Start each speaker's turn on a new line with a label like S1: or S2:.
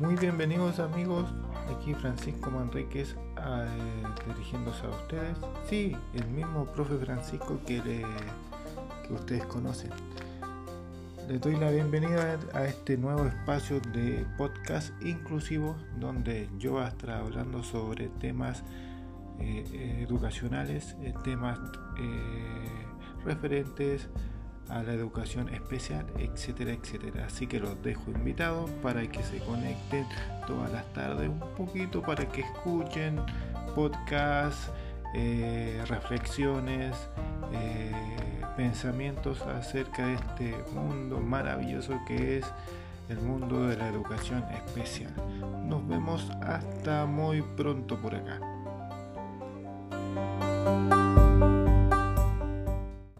S1: bienvenidos amigos, aquí Francisco Manríquez eh, dirigiéndose a ustedes. Sí, el mismo profe Francisco que, que ustedes conocen. Les doy la bienvenida a este nuevo espacio de podcast inclusivo donde yo voy a estar hablando sobre temas eh, educacionales, eh, temas referentes a la educación especial, etcétera, etcétera. Así que los dejo invitados para que se conecten todas las tardes un poquito, para que escuchen podcasts, eh, reflexiones, eh, pensamientos acerca de este mundo maravilloso que es el mundo de la educación especial. Nos vemos hasta muy pronto por acá.